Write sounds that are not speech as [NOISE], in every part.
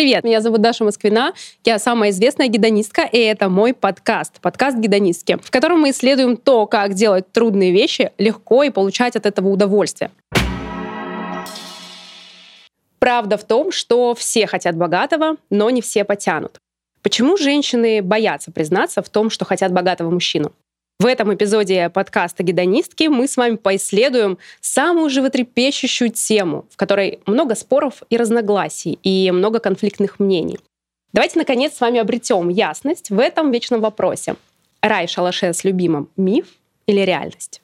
Привет, меня зовут Даша Москвина, я самая известная гедонистка, и это мой подкаст, подкаст «Гедонистки», в котором мы исследуем то, как делать трудные вещи легко и получать от этого удовольствие. Правда в том, что все хотят богатого, но не все потянут. Почему женщины боятся признаться в том, что хотят богатого мужчину? В этом эпизоде подкаста «Гедонистки» мы с вами поисследуем самую животрепещущую тему, в которой много споров и разногласий, и много конфликтных мнений. Давайте, наконец, с вами обретем ясность в этом вечном вопросе. Рай шалаше с любимым — миф или реальность?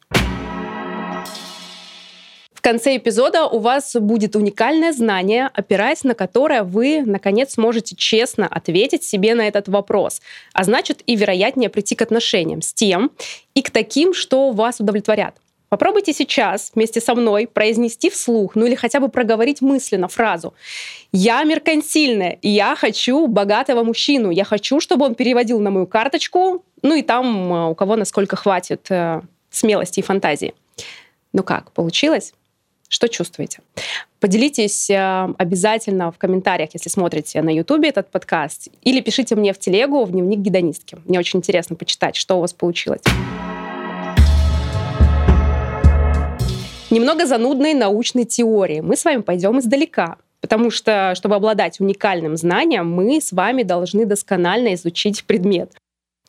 Конце эпизода у вас будет уникальное знание, опираясь на которое вы, наконец, сможете честно ответить себе на этот вопрос. А значит, и вероятнее прийти к отношениям с тем и к таким, что вас удовлетворят. Попробуйте сейчас вместе со мной произнести вслух, ну или хотя бы проговорить мысленно фразу «Я меркантильная, я хочу богатого мужчину, я хочу, чтобы он переводил на мою карточку, ну и там э, у кого насколько хватит э, смелости и фантазии». Ну как, получилось? Что чувствуете? Поделитесь э, обязательно в комментариях, если смотрите на YouTube этот подкаст, или пишите мне в телегу, в дневник гедонистки. Мне очень интересно почитать, что у вас получилось. Немного занудной научной теории. Мы с вами пойдем издалека, потому что, чтобы обладать уникальным знанием, мы с вами должны досконально изучить предмет.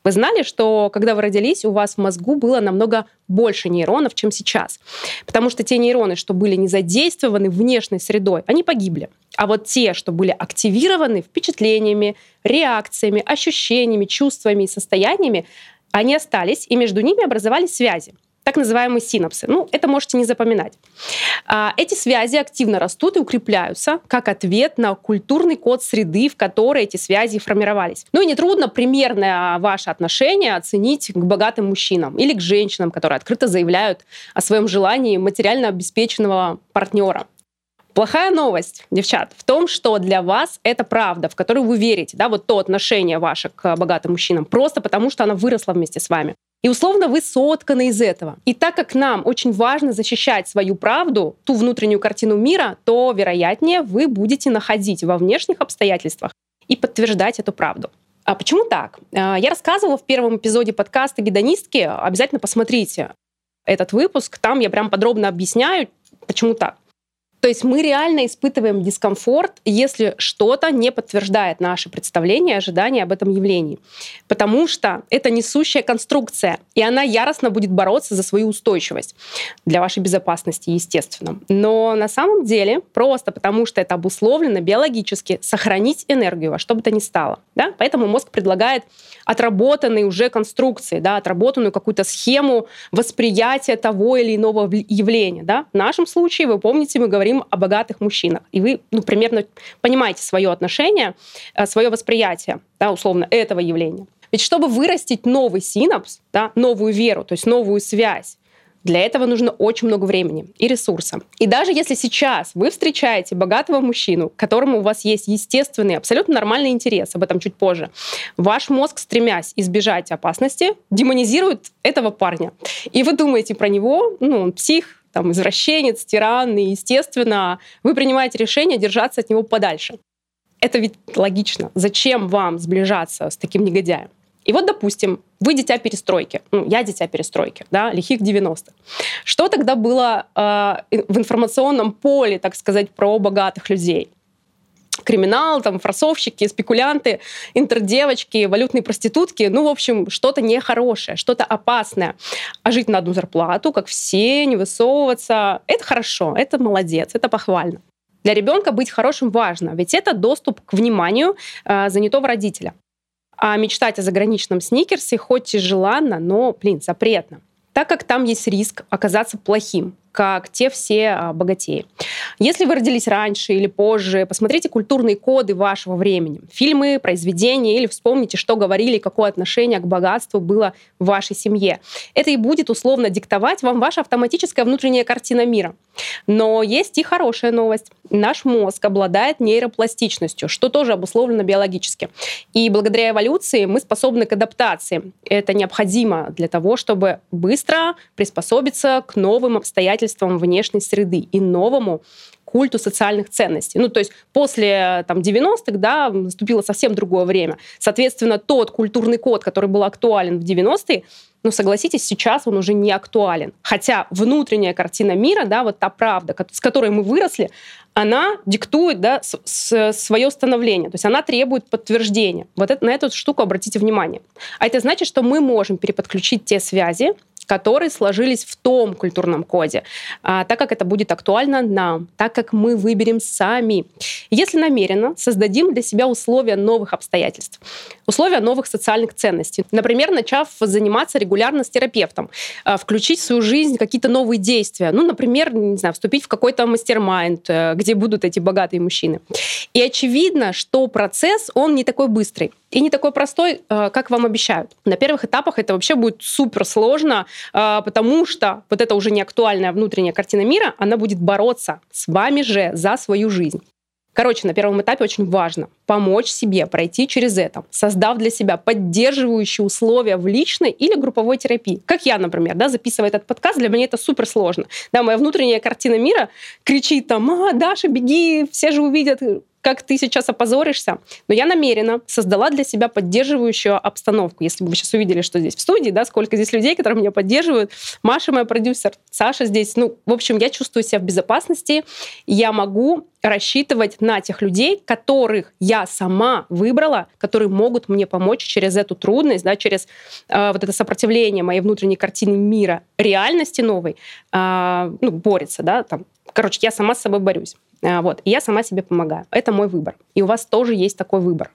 Вы знали, что когда вы родились, у вас в мозгу было намного больше нейронов, чем сейчас? Потому что те нейроны, что были не задействованы внешней средой, они погибли. А вот те, что были активированы впечатлениями, реакциями, ощущениями, чувствами и состояниями, они остались, и между ними образовались связи так называемые синапсы. Ну, это можете не запоминать. А, эти связи активно растут и укрепляются как ответ на культурный код среды, в которой эти связи формировались. Ну и нетрудно примерное ваше отношение оценить к богатым мужчинам или к женщинам, которые открыто заявляют о своем желании материально обеспеченного партнера. Плохая новость, девчат, в том, что для вас это правда, в которую вы верите, да, вот то отношение ваше к богатым мужчинам, просто потому что она выросла вместе с вами. И условно вы сотканы из этого. И так как нам очень важно защищать свою правду, ту внутреннюю картину мира, то, вероятнее, вы будете находить во внешних обстоятельствах и подтверждать эту правду. А почему так? А, я рассказывала в первом эпизоде подкаста «Гедонистки». Обязательно посмотрите этот выпуск. Там я прям подробно объясняю, почему так. То есть мы реально испытываем дискомфорт, если что-то не подтверждает наши представления и ожидания об этом явлении. Потому что это несущая конструкция, и она яростно будет бороться за свою устойчивость для вашей безопасности, естественно. Но на самом деле просто потому, что это обусловлено биологически, сохранить энергию во что бы то ни стало. Да? Поэтому мозг предлагает отработанные уже конструкции, да, отработанную какую-то схему восприятия того или иного явления. Да? В нашем случае, вы помните, мы говорим о богатых мужчинах. И вы ну, примерно понимаете свое отношение, э, свое восприятие, да, условно, этого явления. Ведь чтобы вырастить новый синапс, да, новую веру, то есть новую связь, для этого нужно очень много времени и ресурса. И даже если сейчас вы встречаете богатого мужчину, которому у вас есть естественный, абсолютно нормальный интерес, об этом чуть позже, ваш мозг, стремясь избежать опасности, демонизирует этого парня. И вы думаете про него, ну, он псих, там, извращенец, тиран, и, естественно, вы принимаете решение держаться от него подальше. Это ведь логично. Зачем вам сближаться с таким негодяем? И вот, допустим, вы дитя перестройки, ну, я дитя перестройки, да, лихих 90-х. Что тогда было э, в информационном поле, так сказать, про богатых людей? Криминал, там, форсовщики, спекулянты, интердевочки, валютные проститутки. Ну, в общем, что-то нехорошее, что-то опасное. А жить на одну зарплату, как все, не высовываться, это хорошо, это молодец, это похвально. Для ребенка быть хорошим важно, ведь это доступ к вниманию э, занятого родителя. А мечтать о заграничном сникерсе хоть и желанно, но, блин, запретно. Так как там есть риск оказаться плохим, как те все а, богатеи. Если вы родились раньше или позже, посмотрите культурные коды вашего времени, фильмы, произведения или вспомните, что говорили, какое отношение к богатству было в вашей семье. Это и будет условно диктовать вам ваша автоматическая внутренняя картина мира. Но есть и хорошая новость. Наш мозг обладает нейропластичностью, что тоже обусловлено биологически. И благодаря эволюции мы способны к адаптации. Это необходимо для того, чтобы быстро приспособиться к новым обстоятельствам обстоятельствам внешней среды и новому культу социальных ценностей. Ну, то есть после там, 90-х да, наступило совсем другое время. Соответственно, тот культурный код, который был актуален в 90-е, ну, согласитесь, сейчас он уже не актуален. Хотя внутренняя картина мира, да, вот та правда, с которой мы выросли, она диктует да, с, с, свое становление, то есть она требует подтверждения. Вот это, на эту штуку обратите внимание. А это значит, что мы можем переподключить те связи, которые сложились в том культурном коде, а, так как это будет актуально нам, так как мы выберем сами. Если намеренно создадим для себя условия новых обстоятельств, условия новых социальных ценностей. Например, начав заниматься регулярно с терапевтом, а, включить в свою жизнь какие-то новые действия. Ну, например, не знаю, вступить в какой-то мастер-майнд, э, где будут эти богатые мужчины. И очевидно, что процесс, он не такой быстрый и не такой простой, э, как вам обещают. На первых этапах это вообще будет супер сложно, э, потому что вот эта уже не актуальная внутренняя картина мира, она будет бороться с вами же за свою жизнь. Короче, на первом этапе очень важно помочь себе пройти через это, создав для себя поддерживающие условия в личной или групповой терапии. Как я, например, да, записывая этот подкаст, для меня это супер сложно. Да, моя внутренняя картина мира кричит там, а, Даша, беги, все же увидят, как ты сейчас опозоришься. Но я намеренно создала для себя поддерживающую обстановку. Если бы вы сейчас увидели, что здесь в студии, да, сколько здесь людей, которые меня поддерживают. Маша моя продюсер, Саша здесь. Ну, в общем, я чувствую себя в безопасности. Я могу рассчитывать на тех людей, которых я сама выбрала, которые могут мне помочь через эту трудность, да, через э, вот это сопротивление моей внутренней картины мира, реальности новой, э, ну, борется, да, там. Короче, я сама с собой борюсь. А, вот. И я сама себе помогаю. Это мой выбор. И у вас тоже есть такой выбор.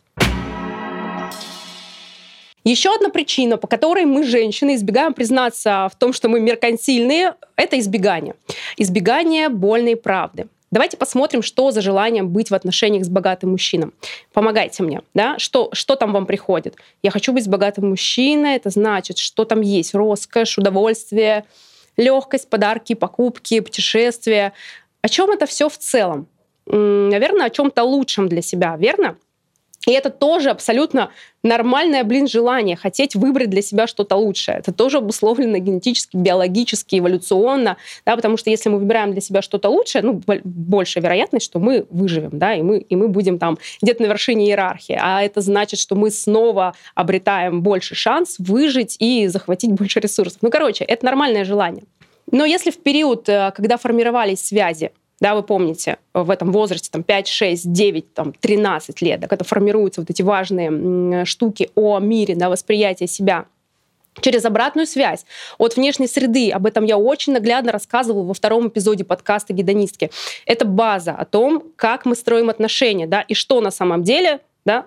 Еще одна причина, по которой мы, женщины, избегаем признаться в том, что мы меркантильные, это избегание. Избегание больной правды. Давайте посмотрим, что за желание быть в отношениях с богатым мужчином. Помогайте мне, да? Что, что там вам приходит? Я хочу быть с богатым мужчиной, это значит, что там есть роскошь, удовольствие, легкость, подарки, покупки, путешествия, о чем это все в целом? Наверное, о чем-то лучшем для себя, верно? И это тоже абсолютно нормальное, блин, желание хотеть выбрать для себя что-то лучшее. Это тоже обусловлено генетически, биологически, эволюционно, да, потому что если мы выбираем для себя что-то лучшее, ну, больше вероятность, что мы выживем, да, и мы, и мы будем там где-то на вершине иерархии. А это значит, что мы снова обретаем больше шанс выжить и захватить больше ресурсов. Ну, короче, это нормальное желание. Но если в период, э, когда формировались связи, да, вы помните, в этом возрасте, там, 5, 6, 9, там, 13 лет, да, когда формируются вот эти важные штуки о мире, да, восприятие себя, через обратную связь от внешней среды. Об этом я очень наглядно рассказывала во втором эпизоде подкаста «Гедонистки». Это база о том, как мы строим отношения, да, и что на самом деле, да,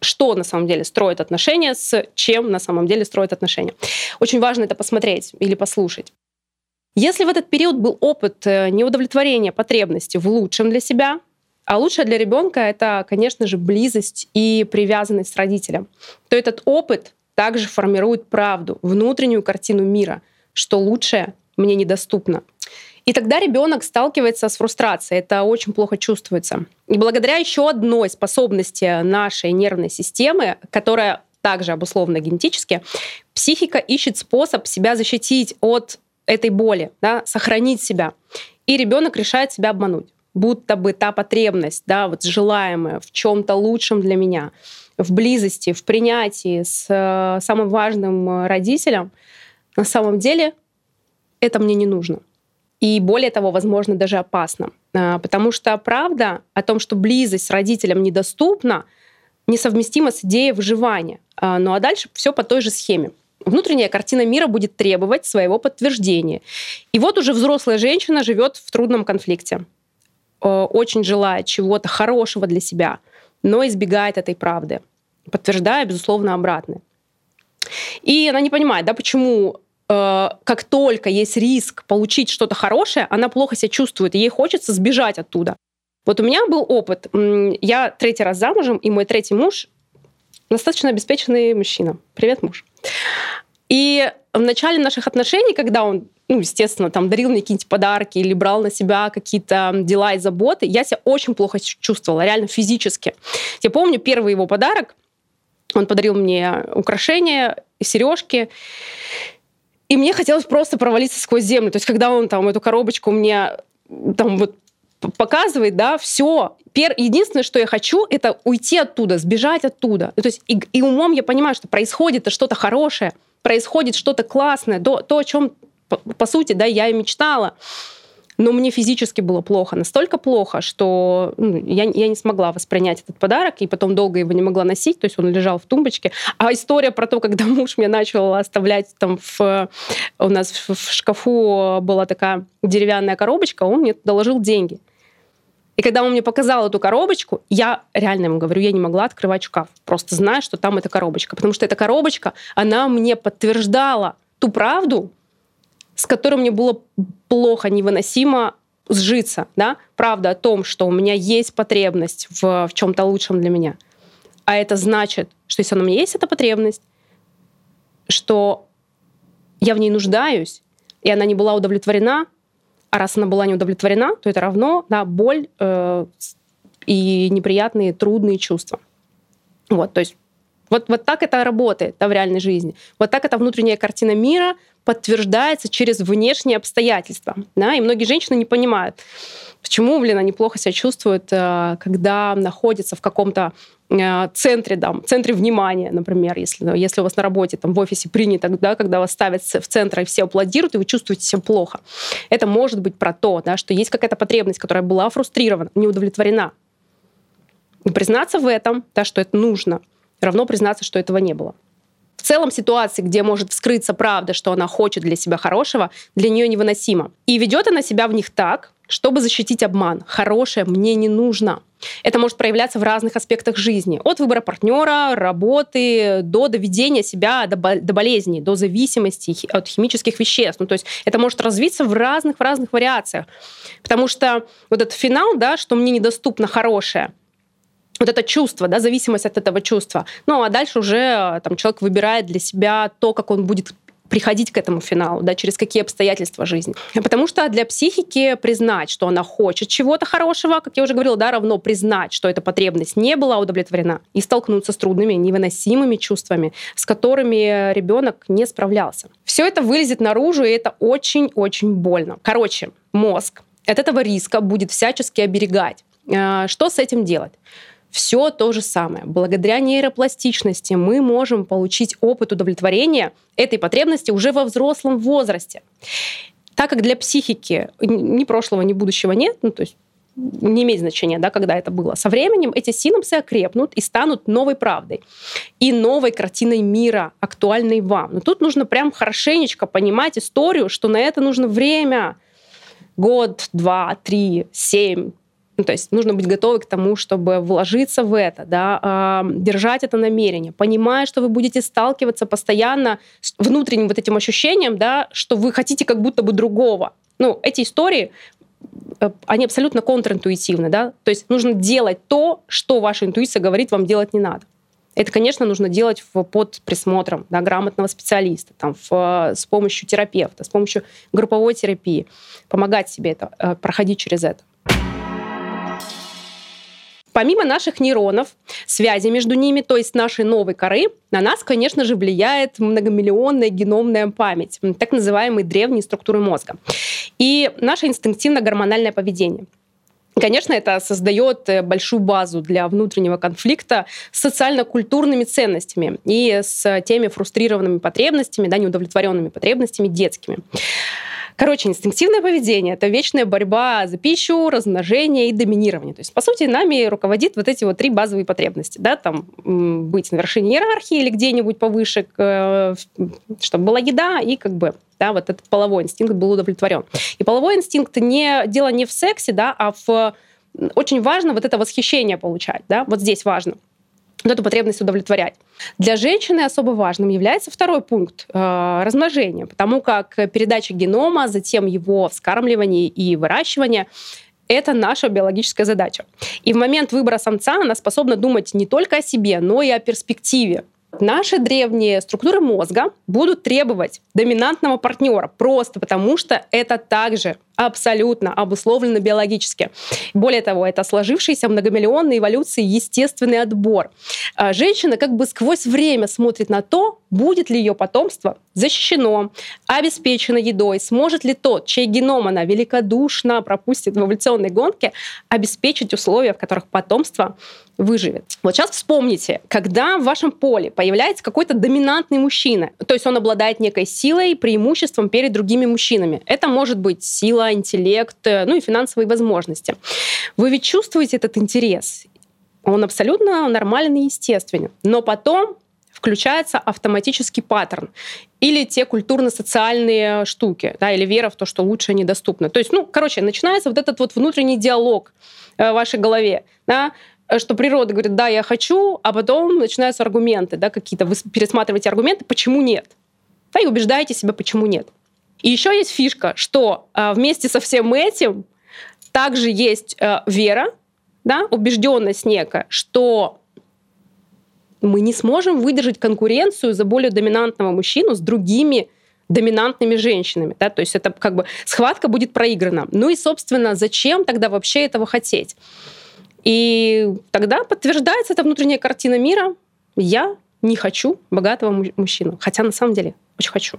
что на самом деле строит отношения, с чем на самом деле строит отношения. Очень важно это посмотреть или послушать. Если в этот период был опыт э, неудовлетворения потребности в лучшем для себя, а лучшее для ребенка это, конечно же, близость и привязанность с родителем, то этот опыт также формирует правду, внутреннюю картину мира, что лучшее мне недоступно. И тогда ребенок сталкивается с фрустрацией. Это очень плохо чувствуется. И благодаря еще одной способности нашей нервной системы, которая также обусловлена генетически, психика ищет способ себя защитить от этой боли, да, сохранить себя. И ребенок решает себя обмануть будто бы та потребность, да, вот желаемая в чем-то лучшем для меня, в близости, в принятии с э, самым важным э, родителем, на самом деле это мне не нужно. И более того, возможно, даже опасно. Э, потому что правда о том, что близость с родителем недоступна, несовместима с идеей выживания. Э, ну а дальше все по той же схеме внутренняя картина мира будет требовать своего подтверждения. И вот уже взрослая женщина живет в трудном конфликте, э, очень желая чего-то хорошего для себя, но избегает этой правды, подтверждая, безусловно, обратное. И она не понимает, да, почему э, как только есть риск получить что-то хорошее, она плохо себя чувствует, и ей хочется сбежать оттуда. Вот у меня был опыт. Я третий раз замужем, и мой третий муж достаточно обеспеченный мужчина. Привет, муж. И в начале наших отношений, когда он ну, естественно, там дарил мне какие-нибудь подарки или брал на себя какие-то дела и заботы, я себя очень плохо чувствовала, реально физически. Я помню первый его подарок, он подарил мне украшения, сережки, и мне хотелось просто провалиться сквозь землю. То есть, когда он там эту коробочку мне там вот показывает, да, все. Единственное, что я хочу, это уйти оттуда, сбежать оттуда. То есть и, и умом я понимаю, что происходит что-то хорошее, происходит что-то классное, то, то о чем, по, по сути, да, я и мечтала. Но мне физически было плохо, настолько плохо, что ну, я, я не смогла воспринять этот подарок, и потом долго его не могла носить, то есть он лежал в тумбочке. А история про то, когда [LAUGHS] муж меня начал оставлять там в... У нас в, в шкафу была такая деревянная коробочка, он мне доложил деньги. И когда он мне показал эту коробочку, я реально ему говорю, я не могла открывать шкаф, просто зная, что там эта коробочка. Потому что эта коробочка, она мне подтверждала ту правду, с которой мне было плохо, невыносимо сжиться. Да? Правда о том, что у меня есть потребность в, в чем-то лучшем для меня. А это значит, что если у меня есть эта потребность, что я в ней нуждаюсь, и она не была удовлетворена, а раз она была не удовлетворена, то это равно да, боль э, и неприятные, трудные чувства. Вот, то есть вот, вот так это работает да, в реальной жизни. Вот так эта внутренняя картина мира подтверждается через внешние обстоятельства. Да? И многие женщины не понимают, почему, блин, они плохо себя чувствуют, э, когда находятся в каком-то центре, да, центре внимания, например, если, если у вас на работе, там, в офисе принято, да, когда вас ставят в центр и все аплодируют, и вы чувствуете себя плохо. Это может быть про то, да, что есть какая-то потребность, которая была фрустрирована, не удовлетворена. И признаться в этом, да, что это нужно, равно признаться, что этого не было в целом ситуации, где может вскрыться правда, что она хочет для себя хорошего, для нее невыносимо. И ведет она себя в них так, чтобы защитить обман. Хорошее мне не нужно. Это может проявляться в разных аспектах жизни. От выбора партнера, работы, до доведения себя до, до болезней, до зависимости от химических веществ. Ну, то есть это может развиться в разных, в разных вариациях. Потому что вот этот финал, да, что мне недоступно хорошее – вот это чувство, да, зависимость от этого чувства. Ну, а дальше уже там человек выбирает для себя то, как он будет приходить к этому финалу, да, через какие обстоятельства жизни. Потому что для психики признать, что она хочет чего-то хорошего, как я уже говорила, да, равно признать, что эта потребность не была удовлетворена, и столкнуться с трудными, невыносимыми чувствами, с которыми ребенок не справлялся. Все это вылезет наружу, и это очень-очень больно. Короче, мозг от этого риска будет всячески оберегать. Э, что с этим делать? Все то же самое. Благодаря нейропластичности мы можем получить опыт удовлетворения этой потребности уже во взрослом возрасте. Так как для психики ни прошлого, ни будущего нет, ну, то есть не имеет значения, да, когда это было. Со временем эти синапсы окрепнут и станут новой правдой и новой картиной мира, актуальной вам. Но тут нужно прям хорошенечко понимать историю, что на это нужно время. Год, два, три, семь, ну, то есть нужно быть готовы к тому, чтобы вложиться в это, да, э, держать это намерение, понимая, что вы будете сталкиваться постоянно с внутренним вот этим ощущением, да, что вы хотите как будто бы другого. Ну, эти истории, э, они абсолютно контринтуитивны, да, то есть нужно делать то, что ваша интуиция говорит вам делать не надо. Это, конечно, нужно делать в, под присмотром да, грамотного специалиста, там, в, с помощью терапевта, с помощью групповой терапии, помогать себе это, э, проходить через это. Помимо наших нейронов, связи между ними, то есть нашей новой коры, на нас, конечно же, влияет многомиллионная геномная память, так называемые древние структуры мозга. И наше инстинктивно-гормональное поведение. Конечно, это создает э, большую базу для внутреннего конфликта с социально-культурными ценностями и с теми фрустрированными потребностями, да, неудовлетворенными потребностями детскими. Короче, инстинктивное поведение — это вечная борьба за пищу, размножение и доминирование. То есть, по сути, нами руководит вот эти вот три базовые потребности. Да? Там, быть на вершине иерархии или где-нибудь повыше, чтобы была еда и как бы да, вот этот половой инстинкт был удовлетворен. И половой инстинкт не дело не в сексе, да, а в очень важно вот это восхищение получать, да, вот здесь важно вот эту потребность удовлетворять. Для женщины особо важным является второй пункт э, размножения, потому как передача генома, затем его вскармливание и выращивание это наша биологическая задача. И в момент выбора самца она способна думать не только о себе, но и о перспективе. Наши древние структуры мозга будут требовать доминантного партнера просто потому, что это также абсолютно обусловлено биологически. Более того, это сложившийся многомиллионной эволюции естественный отбор. А женщина как бы сквозь время смотрит на то, будет ли ее потомство защищено, обеспечено едой, сможет ли тот, чей геном она великодушно пропустит в эволюционной гонке, обеспечить условия, в которых потомство выживет. Вот сейчас вспомните, когда в вашем поле появляется какой-то доминантный мужчина, то есть он обладает некой силой, преимуществом перед другими мужчинами. Это может быть сила, интеллект, э, ну и финансовые возможности. Вы ведь чувствуете этот интерес. Он абсолютно нормален и естественен. Но потом включается автоматический паттерн или те культурно-социальные штуки, да, или вера в то, что лучше недоступно. То есть, ну, короче, начинается вот этот вот внутренний диалог э, в вашей голове, да, что природа говорит, да, я хочу, а потом начинаются аргументы, да, какие-то, вы пересматриваете аргументы, почему нет, да, и убеждаете себя, почему нет. И еще есть фишка, что э, вместе со всем этим также есть э, вера, да, убежденность некая, что мы не сможем выдержать конкуренцию за более доминантного мужчину с другими доминантными женщинами. Да? То есть это как бы схватка будет проиграна. Ну и, собственно, зачем тогда вообще этого хотеть? И тогда подтверждается эта внутренняя картина мира. Я не хочу богатого мужчину. Хотя на самом деле очень хочу.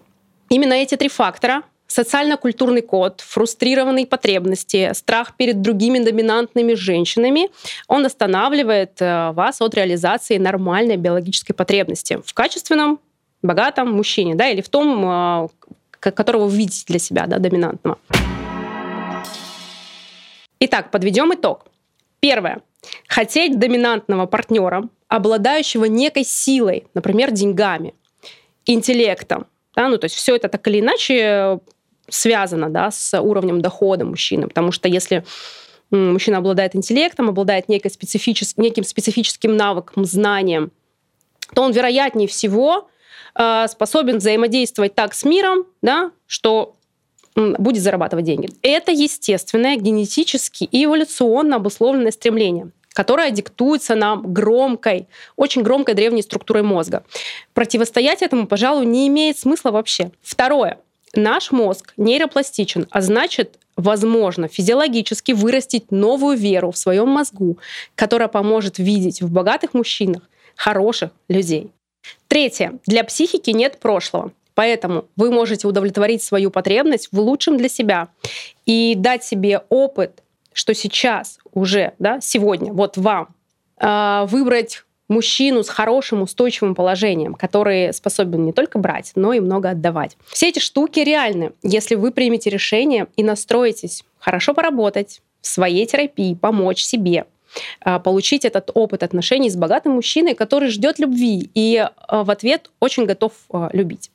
Именно эти три фактора социально-культурный код, фрустрированные потребности, страх перед другими доминантными женщинами, он останавливает э, вас от реализации нормальной биологической потребности в качественном, богатом мужчине, да, или в том, э, которого вы видите для себя, да, доминантного. Итак, подведем итог. Первое. Хотеть доминантного партнера, обладающего некой силой, например, деньгами, интеллектом, да, ну, то есть все это так или иначе связано да, с уровнем дохода мужчины. Потому что если мужчина обладает интеллектом, обладает некой специфичес... неким специфическим навыком, знанием, то он, вероятнее всего, э, способен взаимодействовать так с миром, да, что будет зарабатывать деньги. Это естественное, генетически и эволюционно обусловленное стремление которое диктуется нам громкой, очень громкой древней структурой мозга. Противостоять этому, пожалуй, не имеет смысла вообще. Второе. Наш мозг нейропластичен, а значит, возможно физиологически вырастить новую веру в своем мозгу, которая поможет видеть в богатых мужчинах хороших людей. Третье. Для психики нет прошлого. Поэтому вы можете удовлетворить свою потребность в лучшем для себя и дать себе опыт, что сейчас уже, да, сегодня, вот вам э, выбрать мужчину с хорошим устойчивым положением, который способен не только брать, но и много отдавать. Все эти штуки реальны, если вы примете решение и настроитесь хорошо поработать в своей терапии, помочь себе, а, получить этот опыт отношений с богатым мужчиной, который ждет любви и а, в ответ очень готов а, любить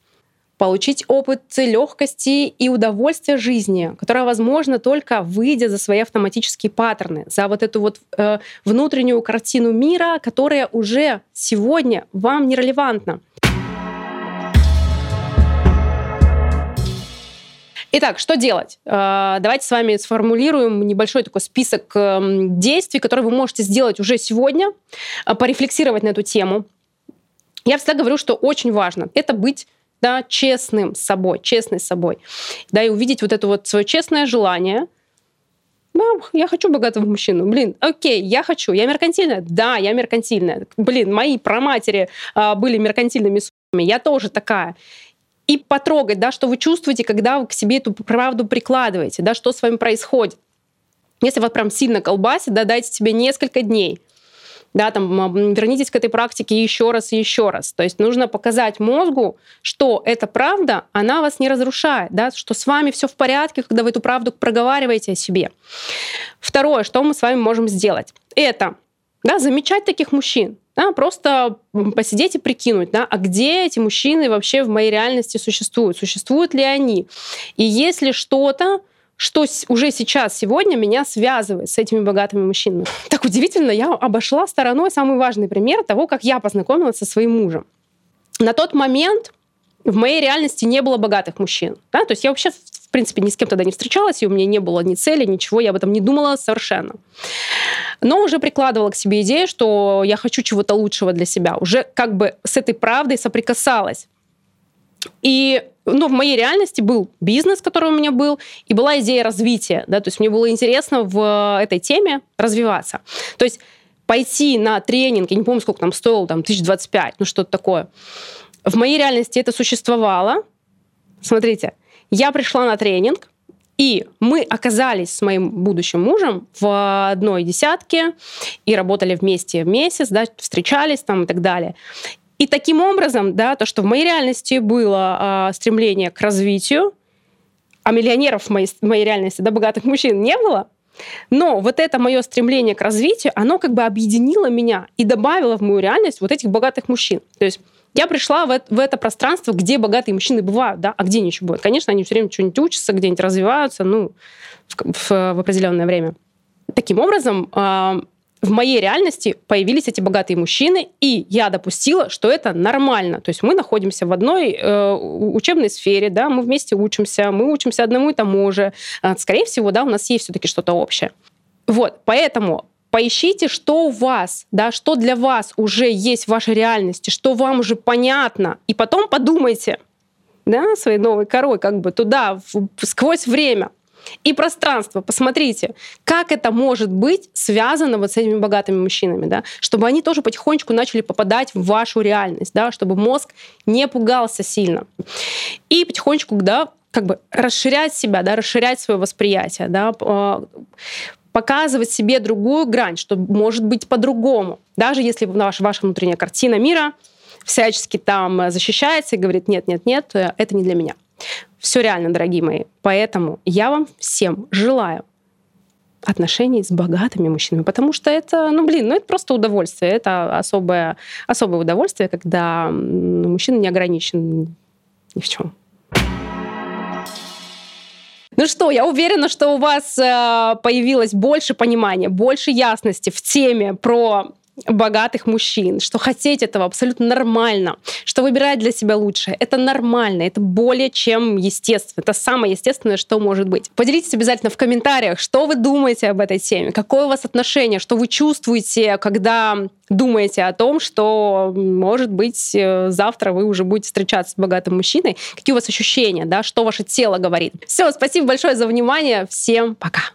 получить опыт легкости и удовольствия жизни, которое возможно только выйдя за свои автоматические паттерны, за вот эту вот э, внутреннюю картину мира, которая уже сегодня вам нерелевантна. Итак, что делать? Э, давайте с вами сформулируем небольшой такой список эм, действий, которые вы можете сделать уже сегодня, э, порефлексировать на эту тему. Я всегда говорю, что очень важно это быть да, честным собой, честной собой, да, и увидеть вот это вот свое честное желание, да, я хочу богатого мужчину. Блин, окей, я хочу. Я меркантильная? Да, я меркантильная. Блин, мои проматери а, были меркантильными сумами. Я тоже такая. И потрогать, да, что вы чувствуете, когда вы к себе эту правду прикладываете, да, что с вами происходит. Если вас прям сильно колбасит, да, дайте себе несколько дней да, там, вернитесь к этой практике еще раз и еще раз. То есть нужно показать мозгу, что эта правда, она вас не разрушает, да, что с вами все в порядке, когда вы эту правду проговариваете о себе. Второе, что мы с вами можем сделать, это да, замечать таких мужчин, да, просто посидеть и прикинуть, да, а где эти мужчины вообще в моей реальности существуют, существуют ли они. И если что-то, что уже сейчас, сегодня меня связывает с этими богатыми мужчинами. Так удивительно, я обошла стороной самый важный пример того, как я познакомилась со своим мужем. На тот момент в моей реальности не было богатых мужчин. Да? То есть я вообще, в принципе, ни с кем тогда не встречалась, и у меня не было ни цели, ничего, я об этом не думала совершенно. Но уже прикладывала к себе идею, что я хочу чего-то лучшего для себя. Уже как бы с этой правдой соприкасалась. И ну, в моей реальности был бизнес, который у меня был, и была идея развития, да, то есть мне было интересно в этой теме развиваться. То есть пойти на тренинг, я не помню, сколько там стоил, там, 1025, ну, что-то такое. В моей реальности это существовало. Смотрите, я пришла на тренинг, и мы оказались с моим будущим мужем в одной десятке и работали вместе месяц, да, встречались там и так далее. И таким образом, да, то, что в моей реальности было э, стремление к развитию, а миллионеров в моей, в моей реальности, да, богатых мужчин не было, но вот это мое стремление к развитию, оно как бы объединило меня и добавило в мою реальность вот этих богатых мужчин. То есть я пришла в это, в это пространство, где богатые мужчины бывают, да, а где они еще? Конечно, они все время что-нибудь учатся, где-нибудь развиваются, ну, в, в, в определенное время. Таким образом, э, в моей реальности появились эти богатые мужчины, и я допустила, что это нормально. То есть мы находимся в одной э, учебной сфере, да, мы вместе учимся, мы учимся одному и тому же. А, скорее всего, да, у нас есть все-таки что-то общее. Вот, поэтому поищите, что у вас, да, что для вас уже есть в вашей реальности, что вам уже понятно, и потом подумайте, да, своей новой корой, как бы туда, в, сквозь время, и пространство. Посмотрите, как это может быть связано вот с этими богатыми мужчинами, да, чтобы они тоже потихонечку начали попадать в вашу реальность, да, чтобы мозг не пугался сильно. И потихонечку, да, как бы расширять себя, да, расширять свое восприятие, да, а, показывать себе другую грань, что может быть по-другому. Даже если ваша, ваша внутренняя картина мира всячески там защищается и говорит, нет, нет, нет, это не для меня. Все реально, дорогие мои. Поэтому я вам всем желаю отношений с богатыми мужчинами, потому что это, ну, блин, ну, это просто удовольствие, это особое, особое удовольствие, когда мужчина не ограничен ни в чем. Ну что, я уверена, что у вас э, появилось больше понимания, больше ясности в теме про богатых мужчин, что хотеть этого абсолютно нормально, что выбирать для себя лучшее. Это нормально, это более чем естественно. Это самое естественное, что может быть. Поделитесь обязательно в комментариях, что вы думаете об этой теме, какое у вас отношение, что вы чувствуете, когда думаете о том, что, может быть, э, завтра вы уже будете встречаться с богатым мужчиной. Какие у вас ощущения, да, что ваше тело говорит. Все, спасибо большое за внимание. Всем пока.